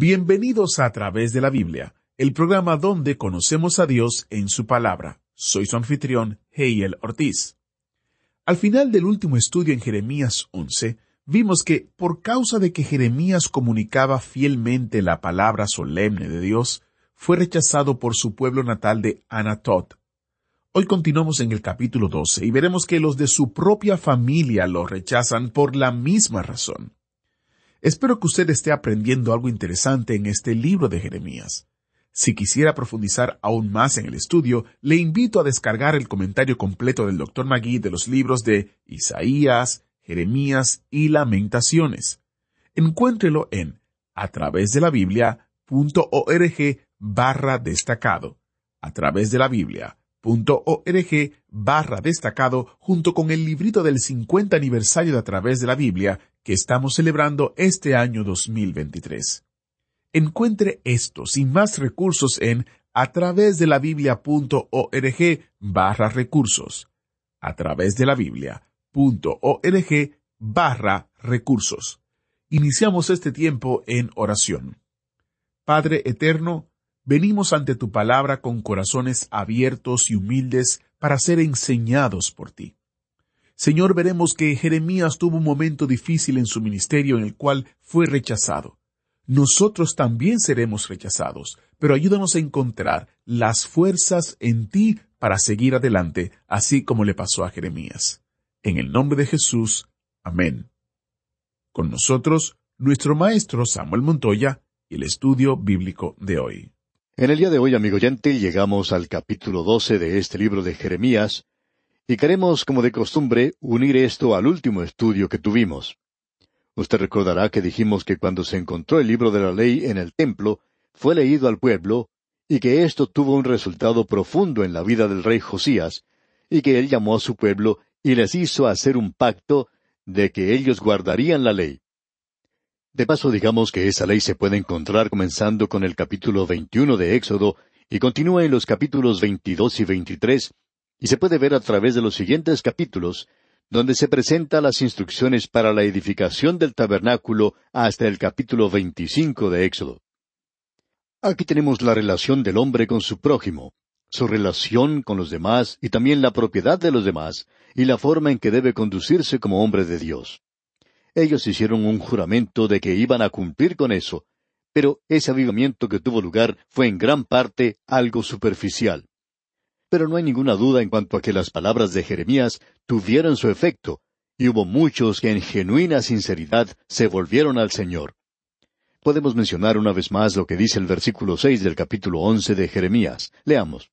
Bienvenidos a través de la Biblia, el programa donde conocemos a Dios en su palabra. Soy su anfitrión, Heiel Ortiz. Al final del último estudio en Jeremías 11, vimos que por causa de que Jeremías comunicaba fielmente la palabra solemne de Dios, fue rechazado por su pueblo natal de Anatot. Hoy continuamos en el capítulo 12 y veremos que los de su propia familia lo rechazan por la misma razón. Espero que usted esté aprendiendo algo interesante en este libro de Jeremías. Si quisiera profundizar aún más en el estudio, le invito a descargar el comentario completo del Dr. Magui de los libros de Isaías, Jeremías y Lamentaciones. Encuéntrelo en a través de la Biblia.org barra destacado. A través de la Biblia.org barra destacado junto con el librito del 50 aniversario de A través de la Biblia que estamos celebrando este año 2023. Encuentre estos y más recursos en a través de la biblia.org barra recursos. A través de la biblia.org barra recursos. Iniciamos este tiempo en oración. Padre eterno, venimos ante tu palabra con corazones abiertos y humildes para ser enseñados por ti. Señor, veremos que Jeremías tuvo un momento difícil en su ministerio en el cual fue rechazado nosotros también seremos rechazados, pero ayúdanos a encontrar las fuerzas en ti para seguir adelante, así como le pasó a Jeremías. En el nombre de Jesús. Amén. Con nosotros, nuestro maestro Samuel Montoya y el estudio bíblico de hoy. En el día de hoy, amigo oyente, llegamos al capítulo 12 de este libro de Jeremías, y queremos, como de costumbre, unir esto al último estudio que tuvimos. Usted recordará que dijimos que cuando se encontró el libro de la ley en el templo, fue leído al pueblo, y que esto tuvo un resultado profundo en la vida del rey Josías, y que él llamó a su pueblo y les hizo hacer un pacto de que ellos guardarían la ley. De paso, digamos que esa ley se puede encontrar comenzando con el capítulo 21 de Éxodo y continúa en los capítulos 22 y 23, y se puede ver a través de los siguientes capítulos, donde se presenta las instrucciones para la edificación del tabernáculo hasta el capítulo 25 de Éxodo. Aquí tenemos la relación del hombre con su prójimo, su relación con los demás y también la propiedad de los demás, y la forma en que debe conducirse como hombre de Dios. Ellos hicieron un juramento de que iban a cumplir con eso, pero ese avivamiento que tuvo lugar fue en gran parte algo superficial. Pero no hay ninguna duda en cuanto a que las palabras de Jeremías tuvieron su efecto, y hubo muchos que en genuina sinceridad se volvieron al Señor. Podemos mencionar una vez más lo que dice el versículo seis del capítulo once de Jeremías. Leamos.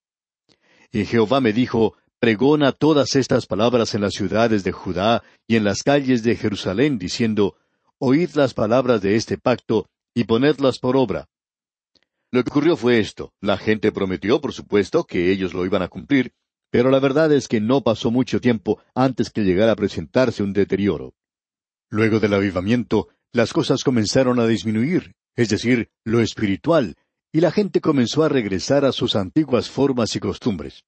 Y Jehová me dijo, pregona todas estas palabras en las ciudades de Judá y en las calles de Jerusalén, diciendo, Oíd las palabras de este pacto y ponedlas por obra, lo que ocurrió fue esto. La gente prometió, por supuesto, que ellos lo iban a cumplir, pero la verdad es que no pasó mucho tiempo antes que llegara a presentarse un deterioro. Luego del avivamiento, las cosas comenzaron a disminuir, es decir, lo espiritual, y la gente comenzó a regresar a sus antiguas formas y costumbres.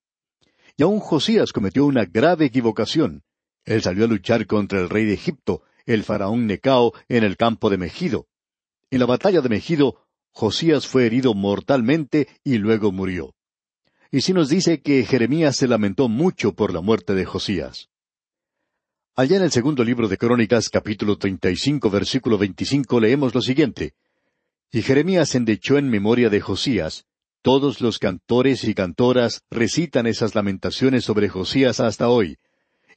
Y aún Josías cometió una grave equivocación. Él salió a luchar contra el rey de Egipto, el faraón Necao, en el campo de Megido. En la batalla de Megido, Josías fue herido mortalmente y luego murió. Y si nos dice que Jeremías se lamentó mucho por la muerte de Josías. Allá en el segundo libro de Crónicas, capítulo treinta y cinco, versículo veinticinco, leemos lo siguiente. Y Jeremías endechó en memoria de Josías. Todos los cantores y cantoras recitan esas lamentaciones sobre Josías hasta hoy,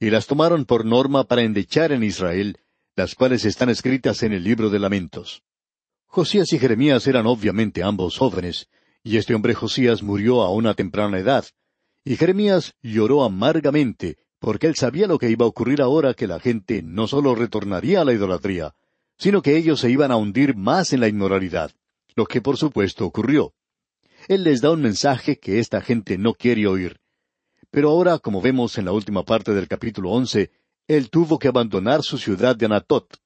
y las tomaron por norma para endechar en Israel, las cuales están escritas en el libro de lamentos. Josías y Jeremías eran obviamente ambos jóvenes, y este hombre Josías murió a una temprana edad, y Jeremías lloró amargamente, porque él sabía lo que iba a ocurrir ahora que la gente no solo retornaría a la idolatría, sino que ellos se iban a hundir más en la inmoralidad, lo que por supuesto ocurrió. Él les da un mensaje que esta gente no quiere oír. Pero ahora, como vemos en la última parte del capítulo once, él tuvo que abandonar su ciudad de Anatot.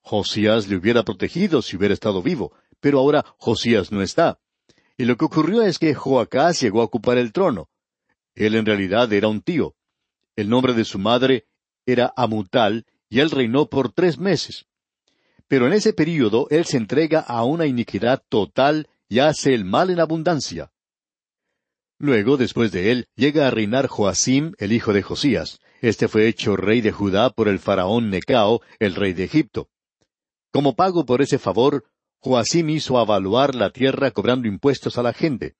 Josías le hubiera protegido si hubiera estado vivo, pero ahora Josías no está. Y lo que ocurrió es que Joacás llegó a ocupar el trono. Él en realidad era un tío. El nombre de su madre era Amutal, y él reinó por tres meses. Pero en ese período él se entrega a una iniquidad total y hace el mal en abundancia. Luego, después de él, llega a reinar Joacim, el hijo de Josías. Este fue hecho rey de Judá por el faraón Necao, el rey de Egipto. Como pago por ese favor, Joacim hizo avaluar la tierra cobrando impuestos a la gente.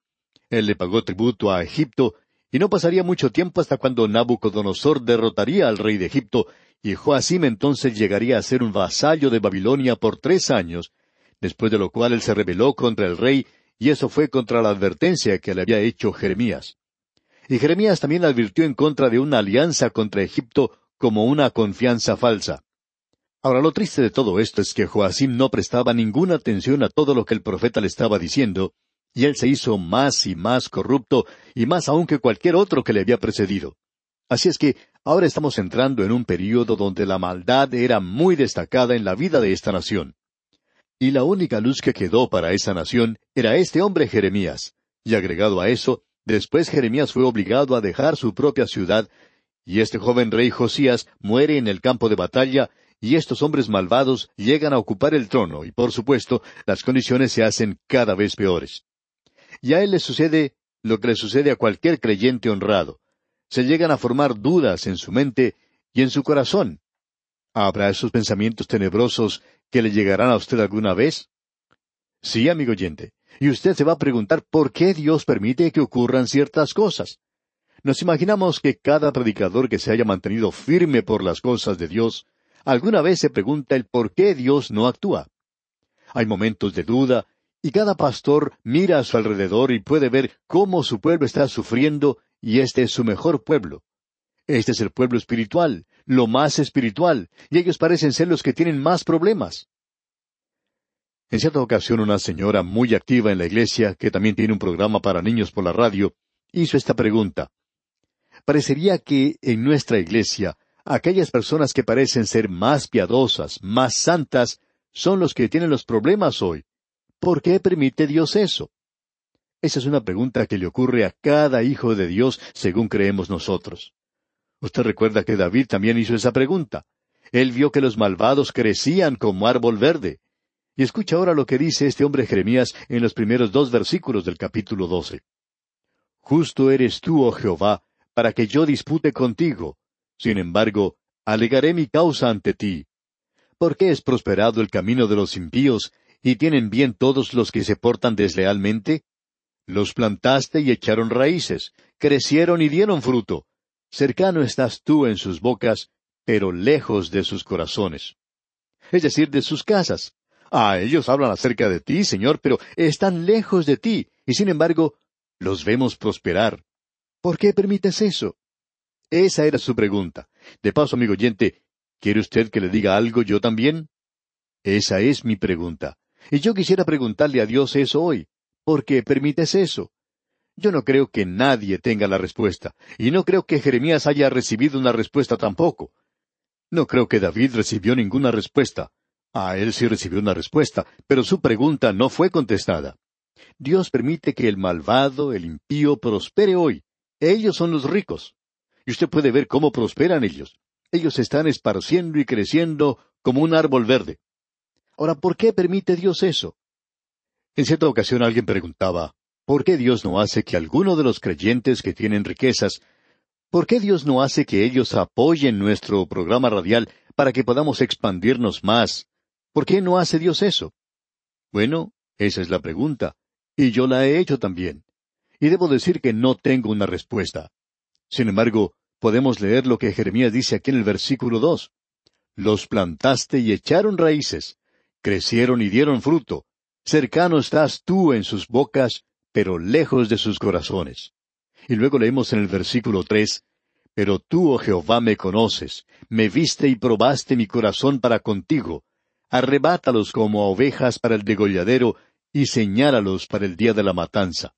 Él le pagó tributo a Egipto, y no pasaría mucho tiempo hasta cuando Nabucodonosor derrotaría al rey de Egipto, y Joacim entonces llegaría a ser un vasallo de Babilonia por tres años, después de lo cual él se rebeló contra el rey, y eso fue contra la advertencia que le había hecho Jeremías. Y Jeremías también advirtió en contra de una alianza contra Egipto como una confianza falsa. Ahora lo triste de todo esto es que Joacim no prestaba ninguna atención a todo lo que el profeta le estaba diciendo, y él se hizo más y más corrupto, y más aún que cualquier otro que le había precedido. Así es que ahora estamos entrando en un período donde la maldad era muy destacada en la vida de esta nación. Y la única luz que quedó para esa nación era este hombre Jeremías. Y agregado a eso, después Jeremías fue obligado a dejar su propia ciudad, y este joven rey Josías muere en el campo de batalla, y estos hombres malvados llegan a ocupar el trono, y por supuesto, las condiciones se hacen cada vez peores. Y a él le sucede lo que le sucede a cualquier creyente honrado. Se llegan a formar dudas en su mente y en su corazón. ¿Habrá esos pensamientos tenebrosos que le llegarán a usted alguna vez? Sí, amigo oyente. Y usted se va a preguntar por qué Dios permite que ocurran ciertas cosas. Nos imaginamos que cada predicador que se haya mantenido firme por las cosas de Dios, alguna vez se pregunta el por qué Dios no actúa. Hay momentos de duda, y cada pastor mira a su alrededor y puede ver cómo su pueblo está sufriendo, y este es su mejor pueblo. Este es el pueblo espiritual, lo más espiritual, y ellos parecen ser los que tienen más problemas. En cierta ocasión una señora muy activa en la iglesia, que también tiene un programa para niños por la radio, hizo esta pregunta. Parecería que en nuestra iglesia aquellas personas que parecen ser más piadosas, más santas, son los que tienen los problemas hoy. ¿Por qué permite Dios eso? Esa es una pregunta que le ocurre a cada hijo de Dios según creemos nosotros. Usted recuerda que David también hizo esa pregunta. Él vio que los malvados crecían como árbol verde. Y escucha ahora lo que dice este hombre Jeremías en los primeros dos versículos del capítulo doce. Justo eres tú, oh Jehová, para que yo dispute contigo. Sin embargo, alegaré mi causa ante ti. ¿Por qué es prosperado el camino de los impíos, y tienen bien todos los que se portan deslealmente? Los plantaste y echaron raíces, crecieron y dieron fruto, Cercano estás tú en sus bocas, pero lejos de sus corazones. Es decir, de sus casas. Ah, ellos hablan acerca de ti, Señor, pero están lejos de ti, y sin embargo, los vemos prosperar. ¿Por qué permites eso? Esa era su pregunta. De paso, amigo oyente, ¿quiere usted que le diga algo yo también? Esa es mi pregunta. Y yo quisiera preguntarle a Dios eso hoy. ¿Por qué permites eso? Yo no creo que nadie tenga la respuesta, y no creo que Jeremías haya recibido una respuesta tampoco. No creo que David recibió ninguna respuesta. A él sí recibió una respuesta, pero su pregunta no fue contestada. Dios permite que el malvado, el impío, prospere hoy. Ellos son los ricos. Y usted puede ver cómo prosperan ellos. Ellos están esparciendo y creciendo como un árbol verde. Ahora, ¿por qué permite Dios eso? En cierta ocasión alguien preguntaba, ¿Por qué Dios no hace que alguno de los creyentes que tienen riquezas, ¿por qué Dios no hace que ellos apoyen nuestro programa radial para que podamos expandirnos más? ¿Por qué no hace Dios eso? Bueno, esa es la pregunta, y yo la he hecho también. Y debo decir que no tengo una respuesta. Sin embargo, podemos leer lo que Jeremías dice aquí en el versículo dos. Los plantaste y echaron raíces, crecieron y dieron fruto. Cercano estás tú en sus bocas, pero lejos de sus corazones. Y luego leemos en el versículo tres, Pero tú, oh Jehová, me conoces, me viste y probaste mi corazón para contigo. arrebátalos como a ovejas para el degolladero y señálalos para el día de la matanza.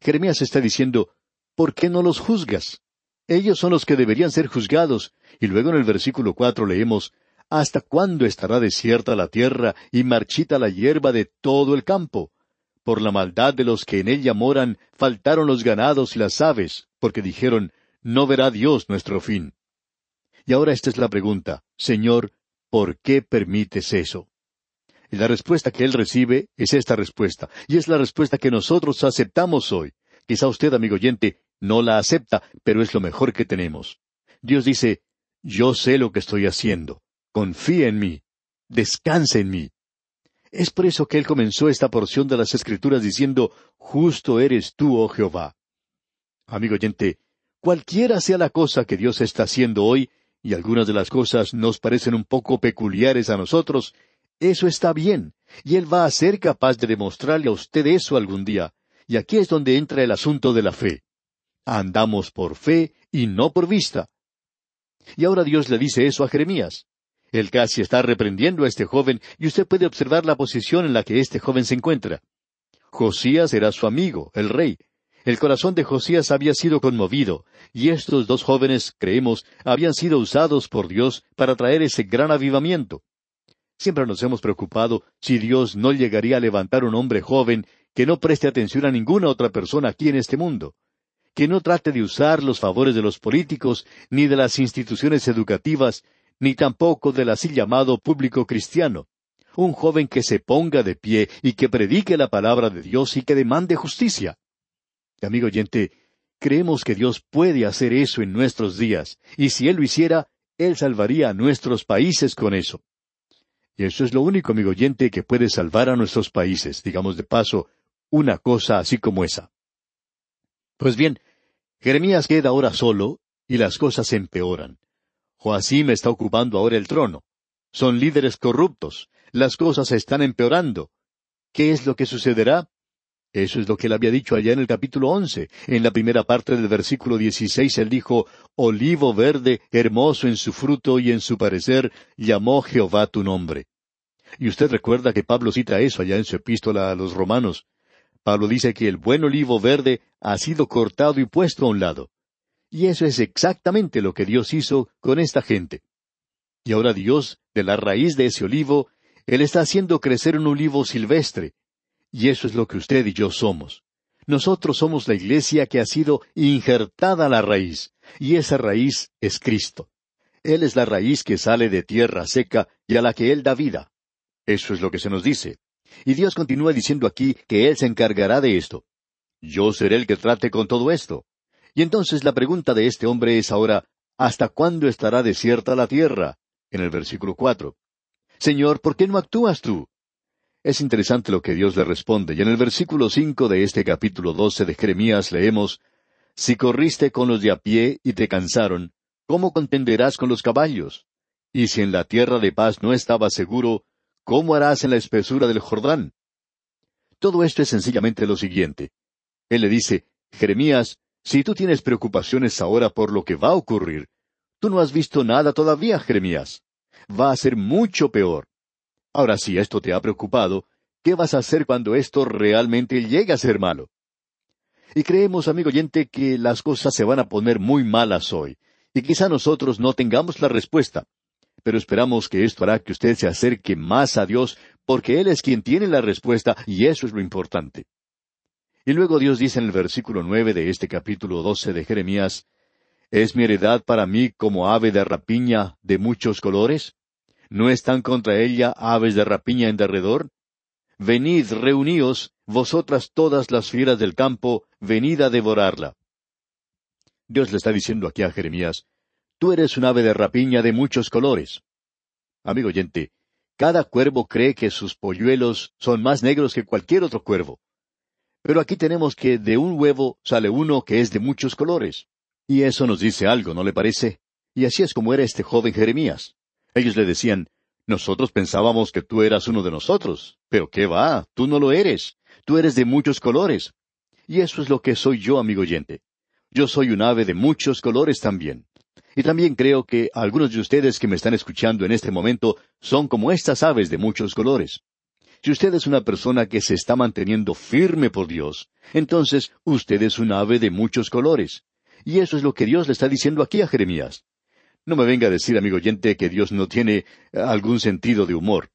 Jeremías está diciendo, ¿por qué no los juzgas? Ellos son los que deberían ser juzgados. Y luego en el versículo cuatro leemos, ¿Hasta cuándo estará desierta la tierra y marchita la hierba de todo el campo? Por la maldad de los que en ella moran, faltaron los ganados y las aves, porque dijeron, No verá Dios nuestro fin. Y ahora esta es la pregunta, Señor, ¿por qué permites eso? Y la respuesta que él recibe es esta respuesta, y es la respuesta que nosotros aceptamos hoy. Quizá usted, amigo oyente, no la acepta, pero es lo mejor que tenemos. Dios dice, yo sé lo que estoy haciendo. Confía en mí. Descansa en mí. Es por eso que él comenzó esta porción de las Escrituras diciendo, Justo eres tú, oh Jehová. Amigo oyente, cualquiera sea la cosa que Dios está haciendo hoy, y algunas de las cosas nos parecen un poco peculiares a nosotros, eso está bien, y Él va a ser capaz de demostrarle a usted eso algún día. Y aquí es donde entra el asunto de la fe. Andamos por fe y no por vista. Y ahora Dios le dice eso a Jeremías. Él casi está reprendiendo a este joven y usted puede observar la posición en la que este joven se encuentra. Josías era su amigo, el rey. El corazón de Josías había sido conmovido, y estos dos jóvenes, creemos, habían sido usados por Dios para traer ese gran avivamiento. Siempre nos hemos preocupado si Dios no llegaría a levantar un hombre joven que no preste atención a ninguna otra persona aquí en este mundo, que no trate de usar los favores de los políticos, ni de las instituciones educativas, ni tampoco del así llamado público cristiano. Un joven que se ponga de pie y que predique la palabra de Dios y que demande justicia. Amigo oyente, creemos que Dios puede hacer eso en nuestros días, y si Él lo hiciera, Él salvaría a nuestros países con eso. Y eso es lo único, amigo oyente, que puede salvar a nuestros países, digamos de paso, una cosa así como esa. Pues bien, Jeremías queda ahora solo y las cosas empeoran. Joacim está ocupando ahora el trono. Son líderes corruptos. Las cosas se están empeorando. ¿Qué es lo que sucederá? Eso es lo que él había dicho allá en el capítulo once. En la primera parte del versículo dieciséis él dijo, Olivo verde, hermoso en su fruto y en su parecer, llamó Jehová tu nombre. Y usted recuerda que Pablo cita eso allá en su epístola a los romanos. Pablo dice que el buen olivo verde ha sido cortado y puesto a un lado. Y eso es exactamente lo que Dios hizo con esta gente. Y ahora Dios, de la raíz de ese olivo, Él está haciendo crecer un olivo silvestre. Y eso es lo que usted y yo somos. Nosotros somos la iglesia que ha sido injertada a la raíz, y esa raíz es Cristo. Él es la raíz que sale de tierra seca y a la que Él da vida. Eso es lo que se nos dice. Y Dios continúa diciendo aquí que Él se encargará de esto. Yo seré el que trate con todo esto. Y entonces la pregunta de este hombre es ahora, ¿hasta cuándo estará desierta la tierra? En el versículo cuatro. Señor, ¿por qué no actúas tú? Es interesante lo que Dios le responde, y en el versículo cinco de este capítulo doce de Jeremías leemos Si corriste con los de a pie y te cansaron, ¿cómo contenderás con los caballos? Y si en la tierra de paz no estabas seguro, ¿Cómo harás en la espesura del Jordán? Todo esto es sencillamente lo siguiente. Él le dice, Jeremías, si tú tienes preocupaciones ahora por lo que va a ocurrir, tú no has visto nada todavía, Jeremías. Va a ser mucho peor. Ahora si esto te ha preocupado, ¿qué vas a hacer cuando esto realmente llegue a ser malo? Y creemos, amigo oyente, que las cosas se van a poner muy malas hoy, y quizá nosotros no tengamos la respuesta, pero esperamos que esto hará que usted se acerque más a Dios, porque Él es quien tiene la respuesta, y eso es lo importante. Y luego Dios dice en el versículo nueve de este capítulo doce de Jeremías, ¿Es mi heredad para mí como ave de rapiña de muchos colores? ¿No están contra ella aves de rapiña en derredor? Venid, reuníos, vosotras todas las fieras del campo, venid a devorarla. Dios le está diciendo aquí a Jeremías, Tú eres un ave de rapiña de muchos colores. Amigo oyente, cada cuervo cree que sus polluelos son más negros que cualquier otro cuervo. Pero aquí tenemos que de un huevo sale uno que es de muchos colores. Y eso nos dice algo, ¿no le parece? Y así es como era este joven Jeremías. Ellos le decían, nosotros pensábamos que tú eras uno de nosotros, pero qué va, tú no lo eres, tú eres de muchos colores. Y eso es lo que soy yo, amigo oyente. Yo soy un ave de muchos colores también. Y también creo que algunos de ustedes que me están escuchando en este momento son como estas aves de muchos colores. Si usted es una persona que se está manteniendo firme por Dios, entonces usted es un ave de muchos colores. Y eso es lo que Dios le está diciendo aquí a Jeremías. No me venga a decir, amigo oyente, que Dios no tiene eh, algún sentido de humor.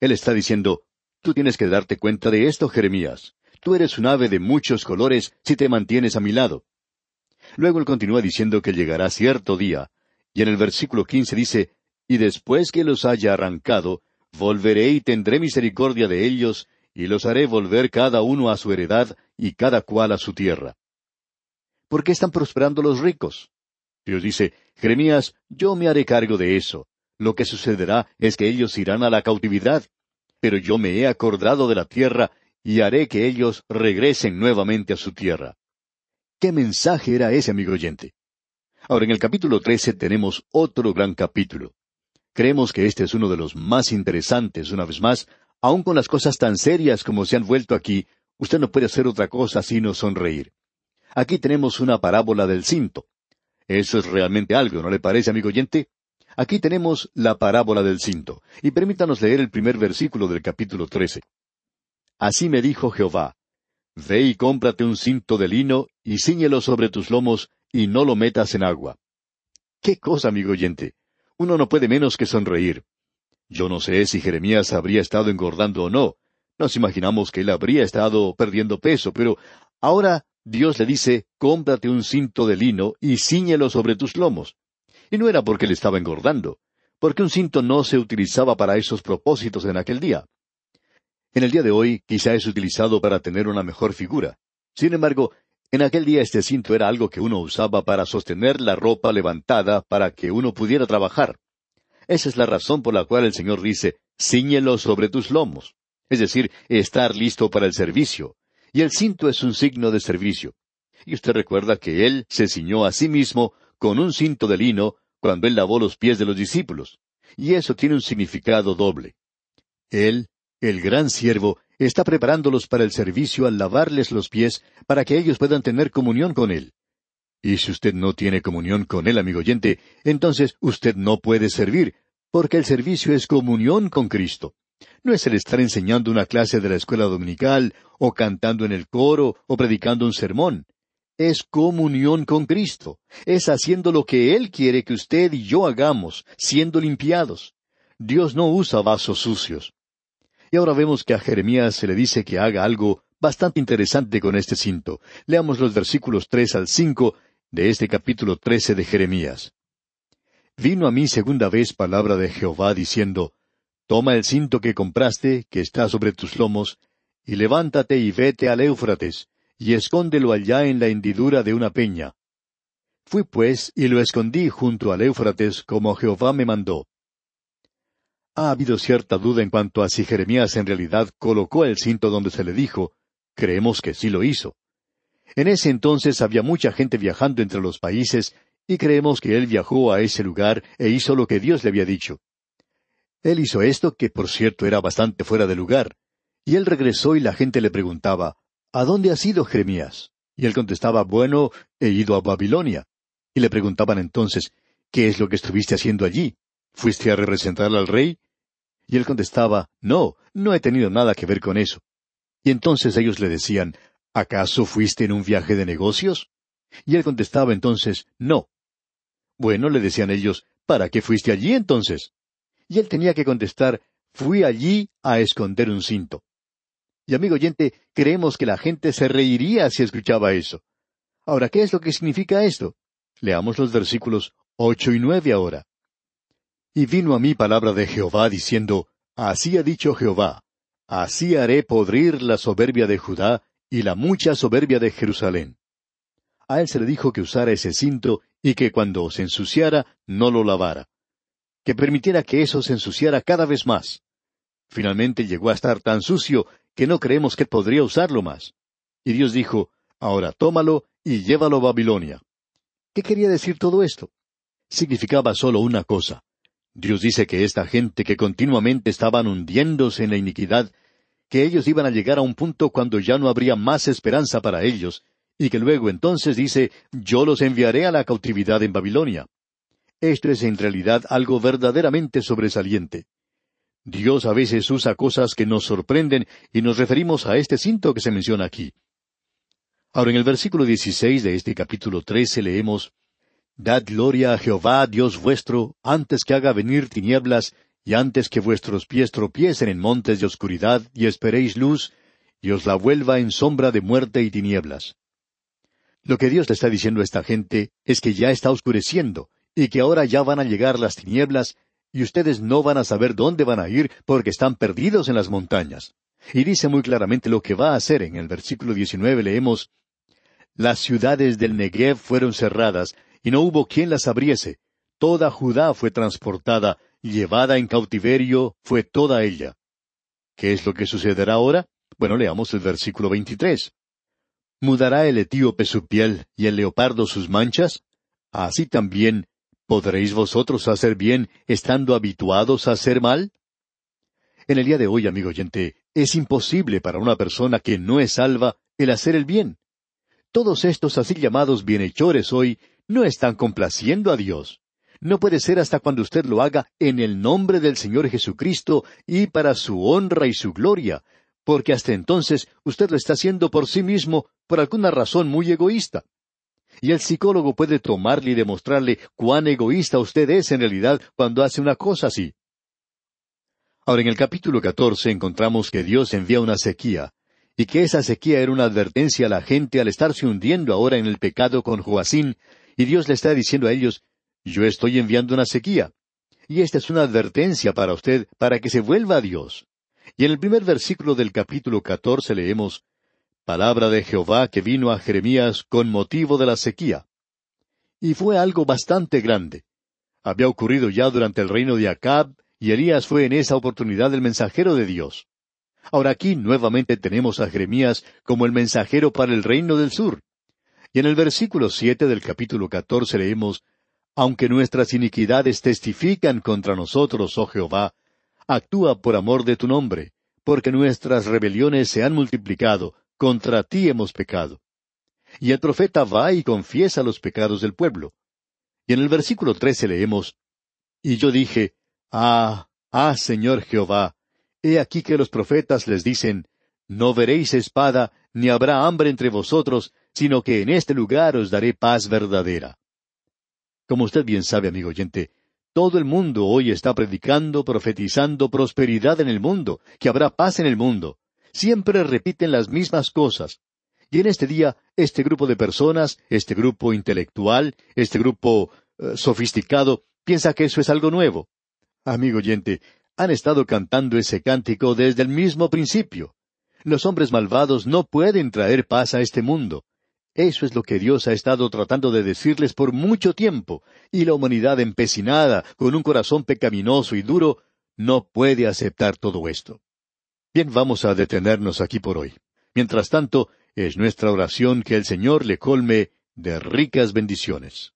Él está diciendo, tú tienes que darte cuenta de esto, Jeremías. Tú eres un ave de muchos colores si te mantienes a mi lado. Luego él continúa diciendo que llegará cierto día, y en el versículo quince dice, Y después que los haya arrancado, volveré y tendré misericordia de ellos, y los haré volver cada uno a su heredad y cada cual a su tierra. ¿Por qué están prosperando los ricos? Dios dice, Jeremías, yo me haré cargo de eso. Lo que sucederá es que ellos irán a la cautividad, pero yo me he acordado de la tierra y haré que ellos regresen nuevamente a su tierra. ¿Qué mensaje era ese, amigo oyente? Ahora, en el capítulo trece tenemos otro gran capítulo. Creemos que este es uno de los más interesantes, una vez más, aun con las cosas tan serias como se han vuelto aquí, usted no puede hacer otra cosa sino sonreír. Aquí tenemos una parábola del cinto. Eso es realmente algo, ¿no le parece, amigo oyente? Aquí tenemos la parábola del cinto, y permítanos leer el primer versículo del capítulo trece. Así me dijo Jehová, Ve y cómprate un cinto de lino, y ciñelo sobre tus lomos, y no lo metas en agua. ¿Qué cosa, amigo oyente? Uno no puede menos que sonreír. Yo no sé si Jeremías habría estado engordando o no. Nos imaginamos que él habría estado perdiendo peso, pero ahora Dios le dice, cómprate un cinto de lino y ciñelo sobre tus lomos. Y no era porque le estaba engordando, porque un cinto no se utilizaba para esos propósitos en aquel día. En el día de hoy quizá es utilizado para tener una mejor figura. Sin embargo, en aquel día este cinto era algo que uno usaba para sostener la ropa levantada para que uno pudiera trabajar. Esa es la razón por la cual el Señor dice, ciñelo sobre tus lomos. Es decir, estar listo para el servicio, y el cinto es un signo de servicio. Y usted recuerda que él se ciñó a sí mismo con un cinto de lino cuando él lavó los pies de los discípulos. Y eso tiene un significado doble. Él, el gran siervo, está preparándolos para el servicio al lavarles los pies para que ellos puedan tener comunión con él. Y si usted no tiene comunión con él, amigo oyente, entonces usted no puede servir, porque el servicio es comunión con Cristo. No es el estar enseñando una clase de la escuela dominical, o cantando en el coro, o predicando un sermón. Es comunión con Cristo. Es haciendo lo que Él quiere que usted y yo hagamos, siendo limpiados. Dios no usa vasos sucios. Y ahora vemos que a Jeremías se le dice que haga algo bastante interesante con este cinto. Leamos los versículos tres al cinco de este capítulo trece de Jeremías. Vino a mí segunda vez palabra de Jehová diciendo, Toma el cinto que compraste, que está sobre tus lomos, y levántate y vete al Éufrates, y escóndelo allá en la hendidura de una peña. Fui pues y lo escondí junto al Éufrates como Jehová me mandó. Ha habido cierta duda en cuanto a si Jeremías en realidad colocó el cinto donde se le dijo. Creemos que sí lo hizo. En ese entonces había mucha gente viajando entre los países y creemos que él viajó a ese lugar e hizo lo que Dios le había dicho. Él hizo esto, que por cierto era bastante fuera de lugar. Y él regresó y la gente le preguntaba, ¿A dónde has ido, Jeremías? Y él contestaba, Bueno, he ido a Babilonia. Y le preguntaban entonces, ¿Qué es lo que estuviste haciendo allí? ¿Fuiste a representar al rey? Y él contestaba, No, no he tenido nada que ver con eso. Y entonces ellos le decían, ¿Acaso fuiste en un viaje de negocios? Y él contestaba entonces, No. Bueno, le decían ellos, ¿para qué fuiste allí entonces? y él tenía que contestar, fui allí a esconder un cinto. Y amigo oyente, creemos que la gente se reiría si escuchaba eso. Ahora, ¿qué es lo que significa esto? Leamos los versículos ocho y nueve ahora. Y vino a mí palabra de Jehová diciendo, Así ha dicho Jehová, así haré podrir la soberbia de Judá y la mucha soberbia de Jerusalén. A él se le dijo que usara ese cinto y que cuando se ensuciara no lo lavara que permitiera que eso se ensuciara cada vez más. Finalmente llegó a estar tan sucio que no creemos que podría usarlo más. Y Dios dijo, Ahora tómalo y llévalo a Babilonia. ¿Qué quería decir todo esto? Significaba solo una cosa. Dios dice que esta gente que continuamente estaban hundiéndose en la iniquidad, que ellos iban a llegar a un punto cuando ya no habría más esperanza para ellos, y que luego entonces dice, yo los enviaré a la cautividad en Babilonia. esto es en realidad algo verdaderamente sobresaliente. Dios a veces usa cosas que nos sorprenden y nos referimos a este cinto que se menciona aquí. Ahora en el versículo 16 de este capítulo 13 leemos, Dad gloria a Jehová, Dios vuestro, antes que haga venir tinieblas y antes que vuestros pies tropiecen en montes de oscuridad y esperéis luz, y os la vuelva en sombra de muerte y tinieblas. Lo que Dios le está diciendo a esta gente es que ya está oscureciendo, y que ahora ya van a llegar las tinieblas, y ustedes no van a saber dónde van a ir porque están perdidos en las montañas. Y dice muy claramente lo que va a hacer. En el versículo 19 leemos, Las ciudades del Negev fueron cerradas, y no hubo quien las abriese. Toda Judá fue transportada, llevada en cautiverio fue toda ella. ¿Qué es lo que sucederá ahora? Bueno, leamos el versículo 23. ¿Mudará el etíope su piel y el leopardo sus manchas? Así también, ¿podréis vosotros hacer bien estando habituados a hacer mal? En el día de hoy, amigo oyente, es imposible para una persona que no es salva el hacer el bien. Todos estos así llamados bienhechores hoy no están complaciendo a Dios no puede ser hasta cuando usted lo haga en el nombre del Señor Jesucristo y para su honra y su gloria, porque hasta entonces usted lo está haciendo por sí mismo por alguna razón muy egoísta. Y el psicólogo puede tomarle y demostrarle cuán egoísta usted es en realidad cuando hace una cosa así. Ahora en el capítulo catorce encontramos que Dios envía una sequía, y que esa sequía era una advertencia a la gente al estarse hundiendo ahora en el pecado con Joacín, y Dios le está diciendo a ellos, yo estoy enviando una sequía. Y esta es una advertencia para usted para que se vuelva a Dios. Y en el primer versículo del capítulo catorce leemos, Palabra de Jehová que vino a Jeremías con motivo de la sequía. Y fue algo bastante grande. Había ocurrido ya durante el reino de Acab, y Elías fue en esa oportunidad el mensajero de Dios. Ahora aquí nuevamente tenemos a Jeremías como el mensajero para el reino del sur. Y en el versículo siete del capítulo catorce leemos, aunque nuestras iniquidades testifican contra nosotros, oh Jehová, actúa por amor de tu nombre, porque nuestras rebeliones se han multiplicado, contra ti hemos pecado. Y el profeta va y confiesa los pecados del pueblo. Y en el versículo trece leemos, Y yo dije, Ah, ah, Señor Jehová, he aquí que los profetas les dicen, No veréis espada, ni habrá hambre entre vosotros, sino que en este lugar os daré paz verdadera. Como usted bien sabe, amigo oyente, todo el mundo hoy está predicando, profetizando prosperidad en el mundo, que habrá paz en el mundo. Siempre repiten las mismas cosas. Y en este día, este grupo de personas, este grupo intelectual, este grupo eh, sofisticado, piensa que eso es algo nuevo. Amigo oyente, han estado cantando ese cántico desde el mismo principio. Los hombres malvados no pueden traer paz a este mundo. Eso es lo que Dios ha estado tratando de decirles por mucho tiempo, y la humanidad empecinada, con un corazón pecaminoso y duro, no puede aceptar todo esto. Bien, vamos a detenernos aquí por hoy. Mientras tanto, es nuestra oración que el Señor le colme de ricas bendiciones.